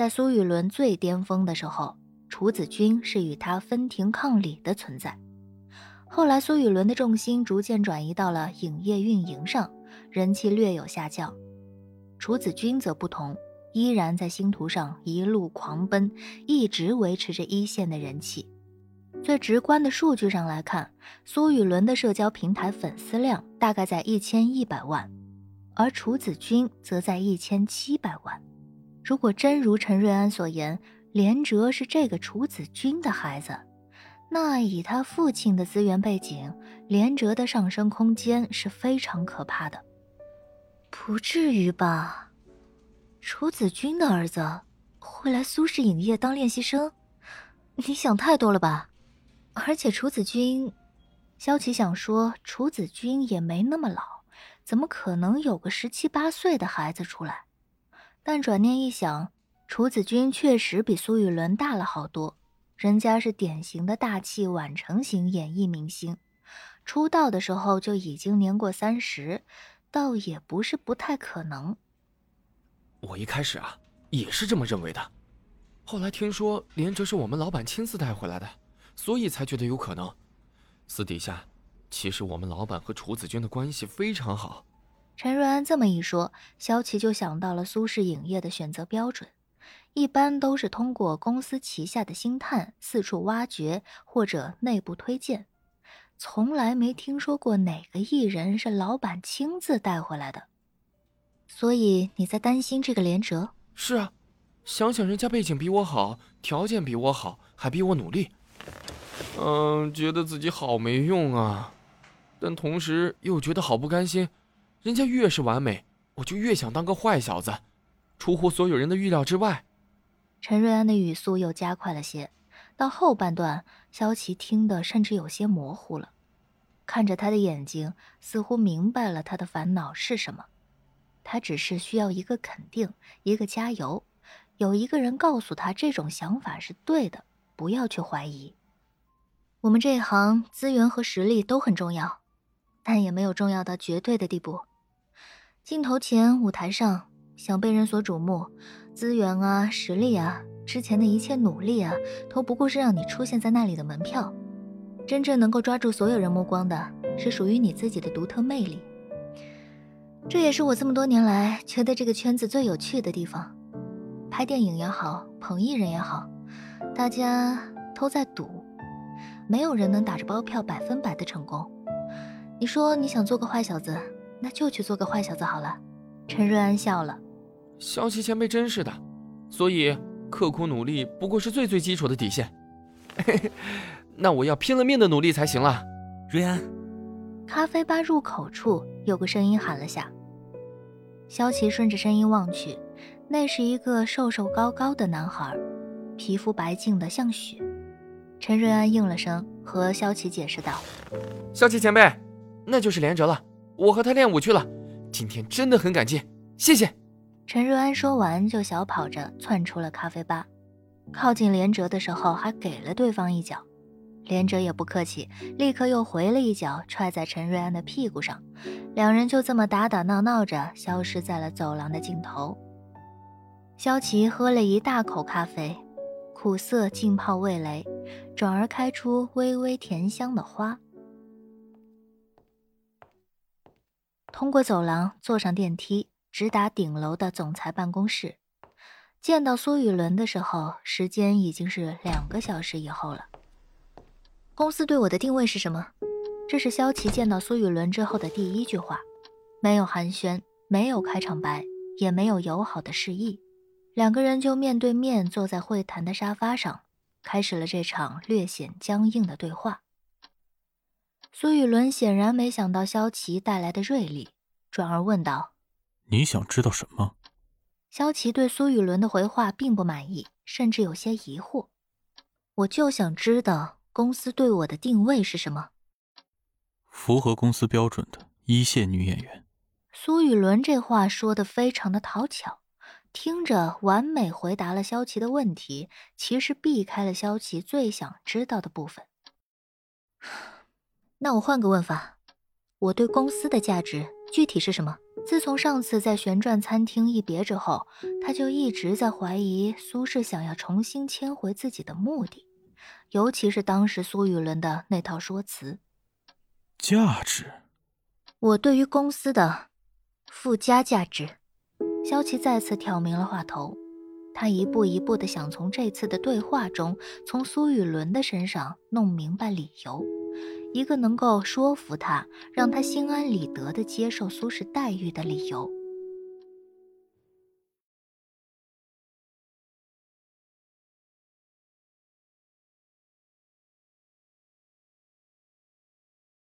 在苏雨伦最巅峰的时候，楚子君是与他分庭抗礼的存在。后来，苏雨伦的重心逐渐转移到了影业运营上，人气略有下降。楚子君则不同，依然在星途上一路狂奔，一直维持着一线的人气。最直观的数据上来看，苏雨伦的社交平台粉丝量大概在一千一百万，而楚子君则在一千七百万。如果真如陈瑞安所言，连哲是这个楚子君的孩子，那以他父亲的资源背景，连哲的上升空间是非常可怕的。不至于吧？楚子君的儿子会来苏氏影业当练习生？你想太多了吧？而且楚子君，萧琪想说，楚子君也没那么老，怎么可能有个十七八岁的孩子出来？但转念一想，楚子君确实比苏雨伦大了好多，人家是典型的大器晚成型演艺明星，出道的时候就已经年过三十，倒也不是不太可能。我一开始啊也是这么认为的，后来听说连哲是我们老板亲自带回来的。所以才觉得有可能。私底下，其实我们老板和楚子君的关系非常好。陈瑞安这么一说，萧琪就想到了苏氏影业的选择标准，一般都是通过公司旗下的星探四处挖掘或者内部推荐，从来没听说过哪个艺人是老板亲自带回来的。所以你在担心这个连哲？是啊，想想人家背景比我好，条件比我好，还比我努力。嗯，觉得自己好没用啊，但同时又觉得好不甘心。人家越是完美，我就越想当个坏小子，出乎所有人的预料之外。陈瑞安的语速又加快了些，到后半段，萧琪听得甚至有些模糊了，看着他的眼睛，似乎明白了他的烦恼是什么。他只是需要一个肯定，一个加油，有一个人告诉他这种想法是对的。不要去怀疑，我们这一行资源和实力都很重要，但也没有重要到绝对的地步。镜头前、舞台上想被人所瞩目，资源啊、实力啊、之前的一切努力啊，都不过是让你出现在那里的门票。真正能够抓住所有人目光的，是属于你自己的独特魅力。这也是我这么多年来觉得这个圈子最有趣的地方。拍电影也好，捧艺人也好。大家都在赌，没有人能打着包票百分百的成功。你说你想做个坏小子，那就去做个坏小子好了。陈瑞安笑了，萧琪前辈真是的，所以刻苦努力不过是最最基础的底线。那我要拼了命的努力才行了。瑞安，咖啡吧入口处有个声音喊了下。萧琪顺着声音望去，那是一个瘦瘦高高的男孩。皮肤白净的像雪，陈瑞安应了声，和萧琪解释道：“萧琪前辈，那就是连哲了，我和他练武去了，今天真的很感激，谢谢。”陈瑞安说完，就小跑着窜出了咖啡吧，靠近连哲的时候，还给了对方一脚，连哲也不客气，立刻又回了一脚，踹在陈瑞安的屁股上，两人就这么打打闹闹着，消失在了走廊的尽头。萧琪喝了一大口咖啡。苦涩浸泡味蕾，转而开出微微甜香的花。通过走廊，坐上电梯，直达顶楼的总裁办公室。见到苏雨伦的时候，时间已经是两个小时以后了。公司对我的定位是什么？这是萧琪见到苏雨伦之后的第一句话，没有寒暄，没有开场白，也没有友好的示意。两个人就面对面坐在会谈的沙发上，开始了这场略显僵硬的对话。苏雨伦显然没想到萧琪带来的锐利，转而问道：“你想知道什么？”萧琪对苏雨伦的回话并不满意，甚至有些疑惑：“我就想知道公司对我的定位是什么。”符合公司标准的一线女演员。苏雨伦这话说的非常的讨巧。听着，完美回答了萧琪的问题，其实避开了萧琪最想知道的部分。那我换个问法，我对公司的价值具体是什么？自从上次在旋转餐厅一别之后，他就一直在怀疑苏氏想要重新迁回自己的目的，尤其是当时苏雨伦的那套说辞。价值，我对于公司的附加价值。萧琪再次挑明了话头，他一步一步的想从这次的对话中，从苏雨伦的身上弄明白理由。一个能够说服他，让他心安理得的接受苏氏待遇的理由。